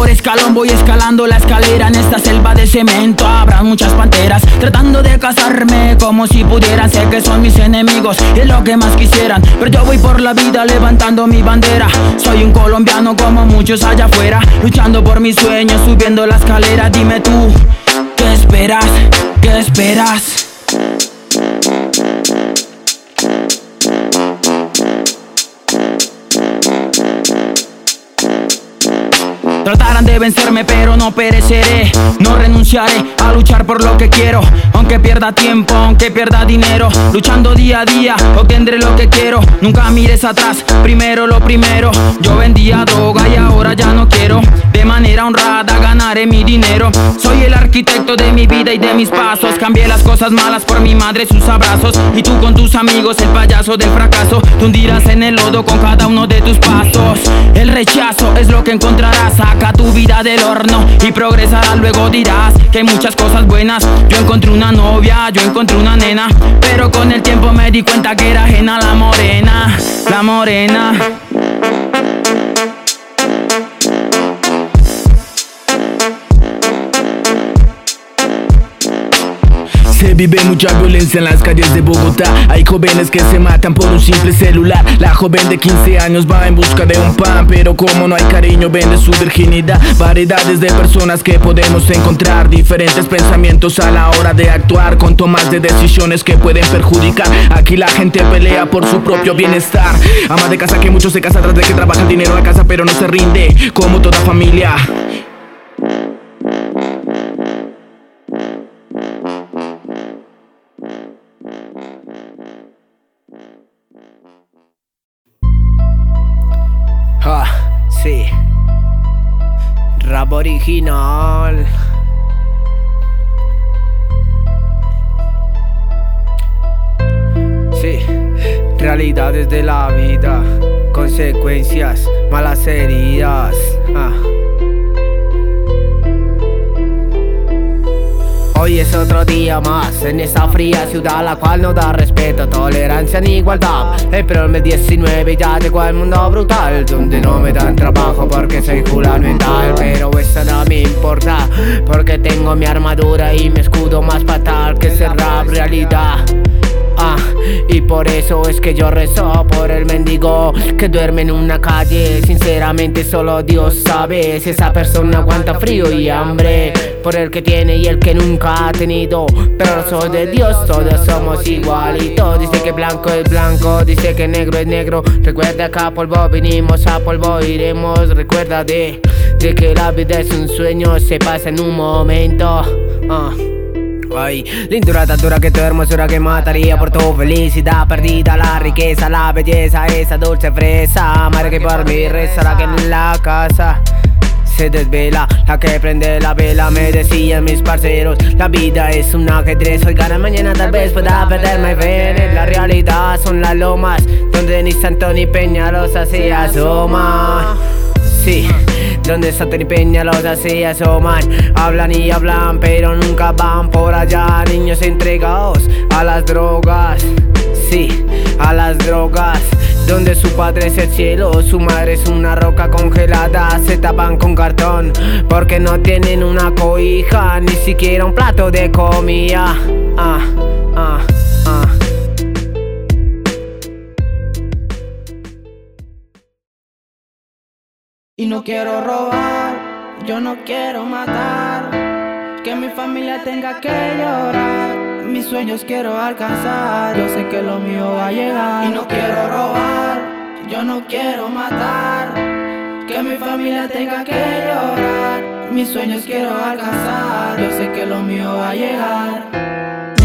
por escalón voy escalando la escalera en esta selva de cemento. Habrá muchas panteras tratando de cazarme como si pudieran. Sé que son mis enemigos y lo que más quisieran. Pero yo voy por la vida levantando mi bandera. Soy un colombiano como muchos allá afuera, luchando por mis sueños, subiendo la escalera. Dime tú, ¿qué esperas? ¿Qué esperas? De vencerme pero no pereceré. No renunciaré a luchar por lo que quiero. Aunque pierda tiempo, aunque pierda dinero Luchando día a día obtendré lo que quiero. Nunca mires atrás, primero lo primero. Yo vendía droga y ahora ya no quiero. De manera honrada ganaré mi dinero. Soy el arquitecto de mi vida y de mis pasos. Cambié las cosas malas por mi madre sus abrazos. Y tú con tus amigos el payaso del fracaso. Te hundirás en el lodo con cada uno de tus pasos. El rechazo es lo que encontrarás. Saca tu vida del horno y progresará. Luego dirás que muchas cosas buenas. Yo encontré una novia, yo encontré una nena. Pero con el tiempo me di cuenta que era ajena la morena, la morena. Se vive mucha violencia en las calles de Bogotá. Hay jóvenes que se matan por un simple celular. La joven de 15 años va en busca de un pan, pero como no hay cariño, vende su virginidad. Variedades de personas que podemos encontrar, diferentes pensamientos a la hora de actuar, con tomas de decisiones que pueden perjudicar. Aquí la gente pelea por su propio bienestar. Ama de casa que muchos se casa tras de que trabaja el dinero a casa, pero no se rinde, como toda familia. Ah, sí. Rap original. Sí. Realidades de la vida. Consecuencias. Malas heridas. Ah. Hoy es otro día más en esta fría ciudad la cual no da respeto, tolerancia ni igualdad. El mes 19 ya llegó al mundo brutal, donde no me dan trabajo porque soy fulano y tal. Pero eso no me importa, porque tengo mi armadura y mi escudo más fatal que ese rap realidad. Ah, y por eso es que yo rezo por el mendigo que duerme en una calle. Sinceramente, solo Dios sabe si esa persona aguanta frío y hambre. Por el que tiene y el que nunca ha tenido. Pero soy de Dios, todos somos igualitos. Dice que blanco es blanco, dice que negro es negro. Recuerda que a polvo vinimos, a polvo iremos. Recuerda de, de que la vida es un sueño, se pasa en un momento. Ah. Ay, dura que tu hermosura que mataría por tu felicidad perdida, la riqueza, la belleza, esa dulce fresa, madre que por mí reza la que en la casa se desvela, la que prende la vela, me decían mis parceros, la vida es un ajedrez, hoy gana mañana tal vez pueda perderme ver, la realidad son las lomas, donde ni Santo ni Peñalosa se asoma. Sí, donde Santo y Peñalosa se asoman Hablan y hablan pero nunca van por allá. Niños entregados a las drogas Sí, a las drogas. Donde su padre es el cielo, su madre es una roca congelada, se tapan con cartón porque no tienen una cobija, ni siquiera un plato de comida. Ah, ah, Y no quiero robar, yo no quiero matar. Que mi familia tenga que llorar. Mis sueños quiero alcanzar. Yo sé que lo mío va a llegar. Y no quiero robar, yo no quiero matar. Que mi familia tenga que llorar. Mis sueños quiero alcanzar. Yo sé que lo mío va a llegar.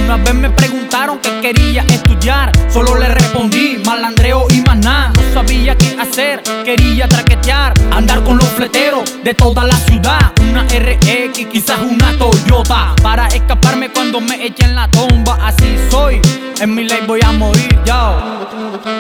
Una vez me preguntaron qué quería estudiar, solo le respondí malandreo y más nada. No sabía qué hacer, quería traquetear, andar con los fleteros de toda la ciudad. Una RX, quizás una Toyota, para escaparme cuando me echen la tumba. Así soy, en mi ley voy a morir, yo.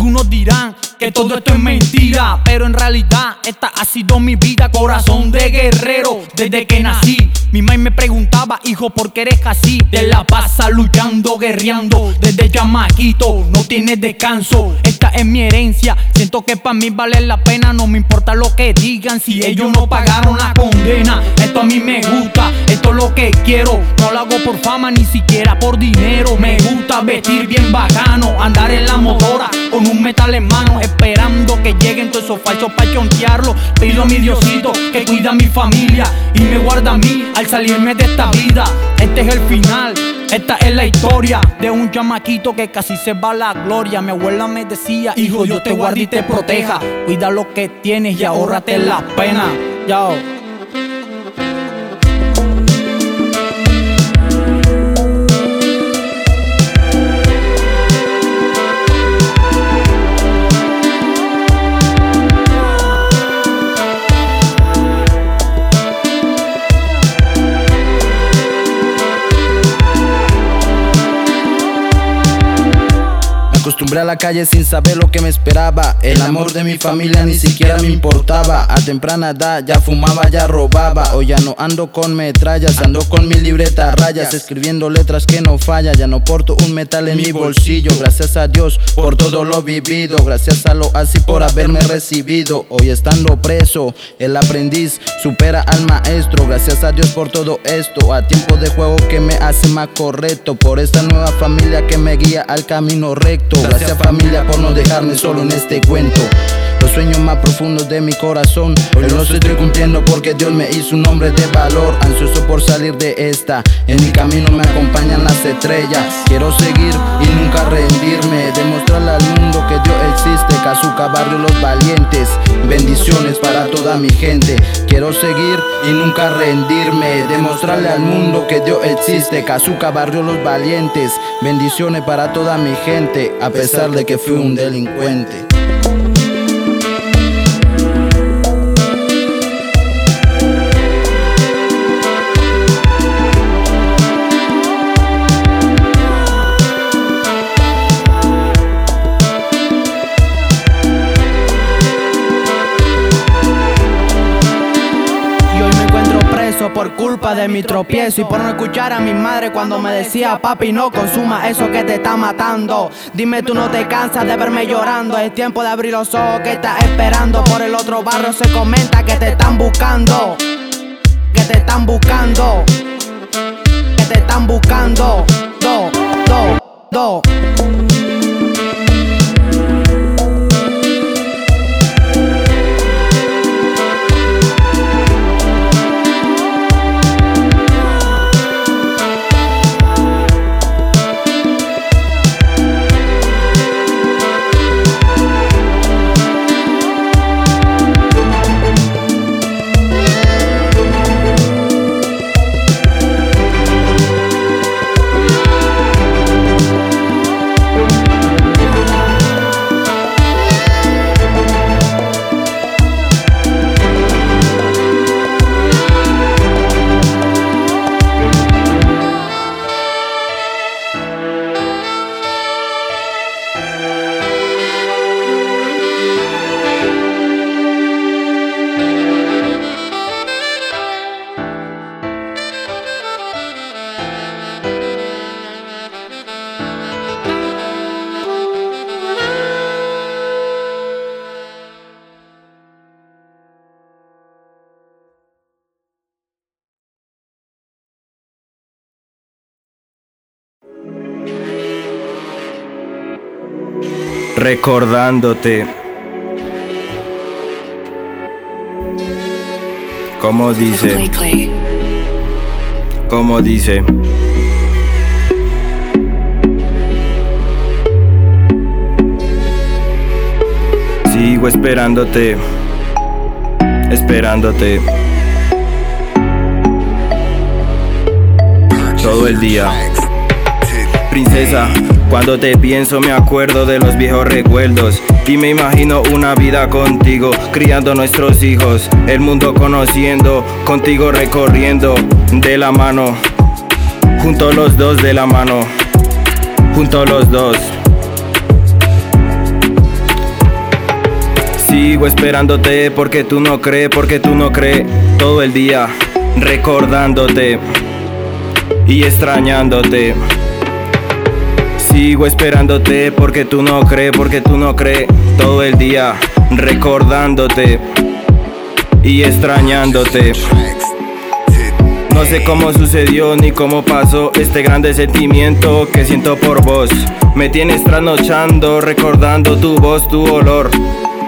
Algunos dirán que todo esto es mentira, pero en realidad esta ha sido mi vida, corazón de guerrero desde que nací. Mi mamá me preguntaba, hijo, ¿por qué eres así? De la pasa luchando, guerreando, desde chamaquito, no tienes descanso. Esta es mi herencia, siento que para mí vale la pena, no me importa lo que digan, si ellos no pagaron la condena. Esto a mí me gusta, esto es lo que quiero, no lo hago por fama, ni siquiera por dinero. Me gusta vestir bien bacano, andar en la motora con un metal en mano esperando que lleguen todos esos falsos para chontearlo. Pido a mi Diosito que cuida a mi familia y me guarda a mí al salirme de esta vida. Este es el final, esta es la historia de un chamaquito que casi se va a la gloria. Mi abuela me decía, hijo, yo te guardo y te proteja. Cuida lo que tienes y ahórrate la pena. Yao. Acostumbré a la calle sin saber lo que me esperaba. El amor de mi familia ni siquiera me importaba. A temprana edad ya fumaba, ya robaba. Hoy ya no ando con metrallas, ando con mi libreta rayas. Escribiendo letras que no falla. Ya no porto un metal en mi bolsillo. Gracias a Dios por todo lo vivido. Gracias a lo así por haberme recibido. Hoy estando preso, el aprendiz supera al maestro. Gracias a Dios por todo esto. A tiempo de juego que me hace más correcto. Por esta nueva familia que me guía al camino recto. Gracias familia por no dejarme solo en este cuento. Los sueños más profundos de mi corazón. Hoy los estoy cumpliendo porque Dios me hizo un hombre de valor. Ansioso por salir de esta. En mi camino me acompañan las estrellas. Quiero seguir y nunca rendirme. Demostrarle al mundo que Dios existe. Cazuca, barrio, los valientes. Bendiciones para toda mi gente. Quiero seguir y nunca rendirme. Demostrarle al mundo que Dios existe. Cazuca, barrio, los valientes. Bendiciones para toda mi gente A pesar de que fui un delincuente por culpa de mi tropiezo y por no escuchar a mi madre cuando me decía papi no consuma eso que te está matando. Dime tú no te cansas de verme llorando, es tiempo de abrir los ojos que estás esperando. Por el otro barrio se comenta que te están buscando, que te están buscando, que te están buscando. Do, do, do. Recordándote. Como dice, como dice. Sigo esperándote, esperándote. Todo el día. Princesa, cuando te pienso me acuerdo de los viejos recuerdos y me imagino una vida contigo, criando nuestros hijos, el mundo conociendo, contigo recorriendo de la mano, junto los dos de la mano, junto los dos. Sigo esperándote porque tú no crees, porque tú no crees todo el día recordándote y extrañándote. Sigo esperándote porque tú no crees, porque tú no crees todo el día recordándote y extrañándote. No sé cómo sucedió ni cómo pasó este grande sentimiento que siento por vos. Me tienes trasnochando, recordando tu voz, tu olor.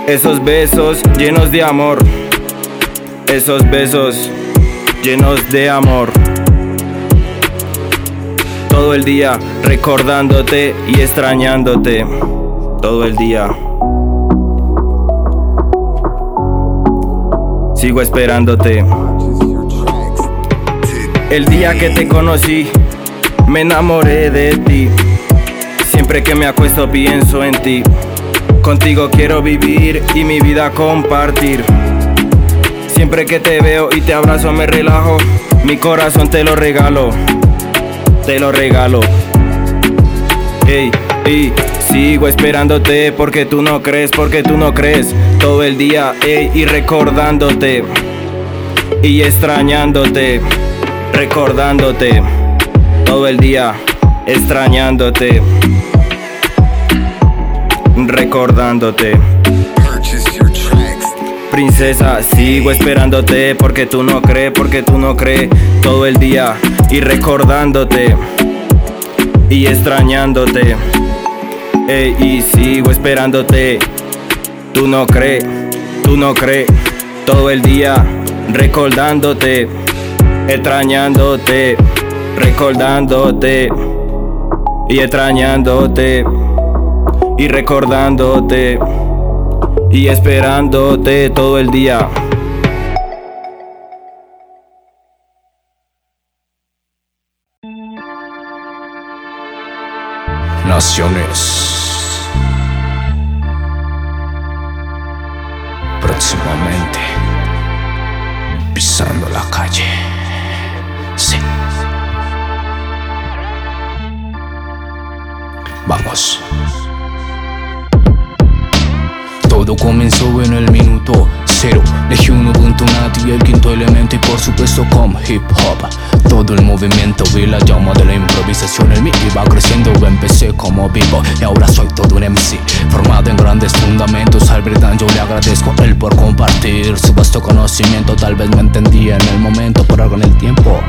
Esos besos llenos de amor. Esos besos llenos de amor. Todo el día recordándote y extrañándote. Todo el día. Sigo esperándote. El día que te conocí, me enamoré de ti. Siempre que me acuesto pienso en ti. Contigo quiero vivir y mi vida compartir. Siempre que te veo y te abrazo me relajo. Mi corazón te lo regalo. Te lo regalo. Ey, y sigo esperándote porque tú no crees, porque tú no crees. Todo el día, ey, y recordándote. Y extrañándote recordándote todo el día, extrañándote, recordándote. Princesa, sigo esperándote porque tú no crees, porque tú no crees todo el día y recordándote y extrañándote. y sigo esperándote. Tú no crees, tú no crees todo el día recordándote extrañándote, recordándote y extrañándote y recordándote y esperándote todo el día. Naciones. Próximamente, pisando la calle. Vamos. Todo comenzó en el minuto cero. Dejé un punto y el quinto elemento y por supuesto con hip hop. Todo el movimiento vi la llama de la improvisación en mí iba creciendo. Empecé como vivo y ahora soy todo un MC. Formado en grandes fundamentos, al Bredan yo le agradezco él por compartir su vasto conocimiento. Tal vez me entendía en el momento, por algo en el tiempo.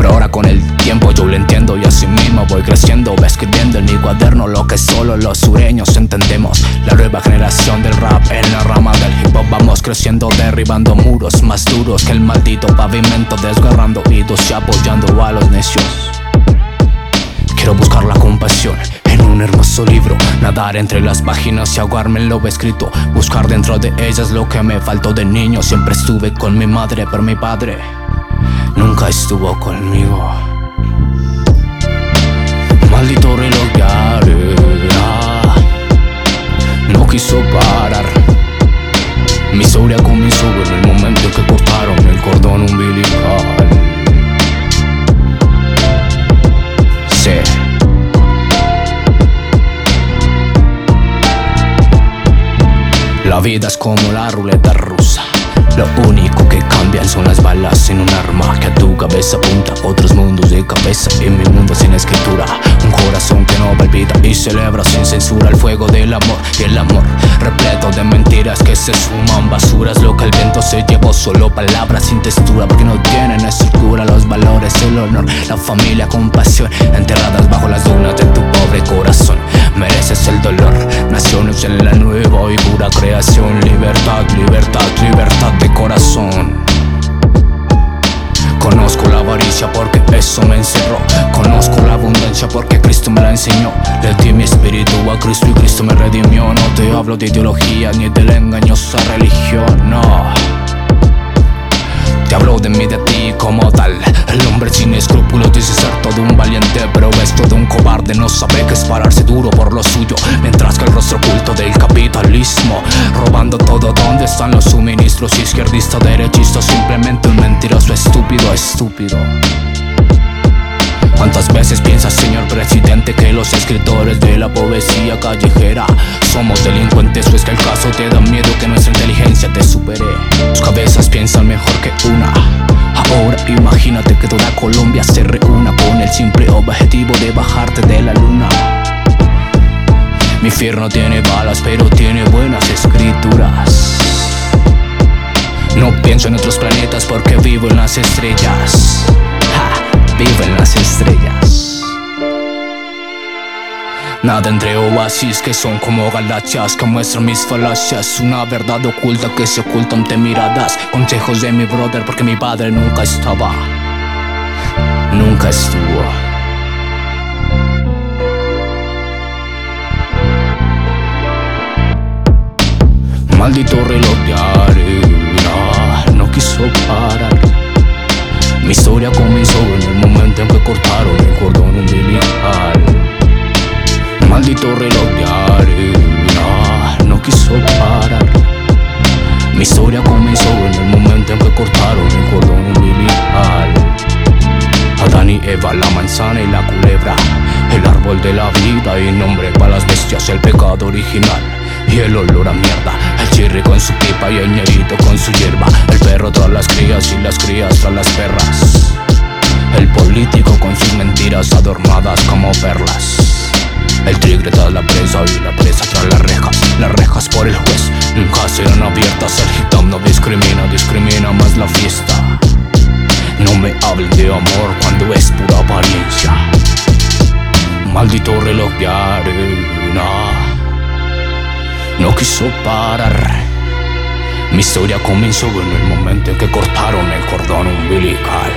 Pero ahora con el tiempo yo lo entiendo y así mismo voy creciendo Va escribiendo en mi cuaderno lo que solo los sureños entendemos La nueva generación del rap en la rama del hip hop Vamos creciendo derribando muros más duros que el maldito pavimento Desgarrando oídos y apoyando a los necios Quiero buscar la compasión en un hermoso libro, nadar entre las páginas y ahogarme en lo escrito, buscar dentro de ellas lo que me faltó de niño. Siempre estuve con mi madre, pero mi padre nunca estuvo conmigo. Maldito reloj ya no quiso parar. Mi historia comenzó en el momento que cortaron el cordón umbilical. Sí. La vida es como la ruleta rusa. Lo único que son las balas en un arma que a tu cabeza apunta otros mundos de cabeza en mi mundo sin escritura. Un corazón que no olvida y celebra sin censura el fuego del amor y el amor repleto de mentiras que se suman basuras. Lo que el viento se llevó solo palabras sin textura porque no tienen estructura los valores, el honor, la familia, compasión enterradas bajo las dunas de tu pobre corazón. Mereces el dolor, naciones en la nueva y pura creación, libertad, libertad, libertad de corazón. Conozco la avaricia porque eso me encerró. Conozco la abundancia porque Cristo me la enseñó. Le di mi espíritu a Cristo y Cristo me redimió. No te hablo de ideología ni de la engañosa religión, no. Te hablo de mí, de ti como tal. El hombre sin escrúpulos dice ser todo un valiente, pero es todo un cobarde. No sabe que es pararse duro por lo suyo. Mientras que el rostro oculto del capitalismo, robando todo donde están los suministros. Izquierdista, derechista, simplemente un mentiroso estúpido, estúpido. ¿Cuántas veces piensas, señor presidente, que los escritores de la poesía callejera somos delincuentes? ¿O es que el caso te da miedo que nuestra inteligencia te supere? Tus cabezas piensan mejor que una. Colombia se reúna con el simple objetivo de bajarte de la luna. Mi infierno tiene balas, pero tiene buenas escrituras. No pienso en otros planetas porque vivo en las estrellas. vivo en las estrellas. Nada entre oasis que son como galaxias que muestran mis falacias. Una verdad oculta que se oculta ante miradas. Consejos de mi brother porque mi padre nunca estaba. Nunca estuvo. Maldito reloj de arena no quiso parar. Mi historia comenzó en el momento en que cortaron el cordón umbilical. Maldito reloj de arena no quiso parar. Mi historia comenzó en el momento en que cortaron el cordón umbilical. Eva, la manzana y la culebra, el árbol de la vida y nombre para las bestias, el pecado original y el olor a mierda. El chirri con su pipa y el ñerito con su hierba. El perro tras las crías y las crías tras las perras. El político con sus mentiras adornadas como perlas. El tigre tras la presa y la presa tras las rejas. Las rejas por el juez nunca serán abiertas. El gitano discrimina, discrimina más la fiesta. No me hablen de amor cuando es pura apariencia. Maldito reloj de arena no quiso parar. Mi historia comenzó en el momento en que cortaron el cordón umbilical.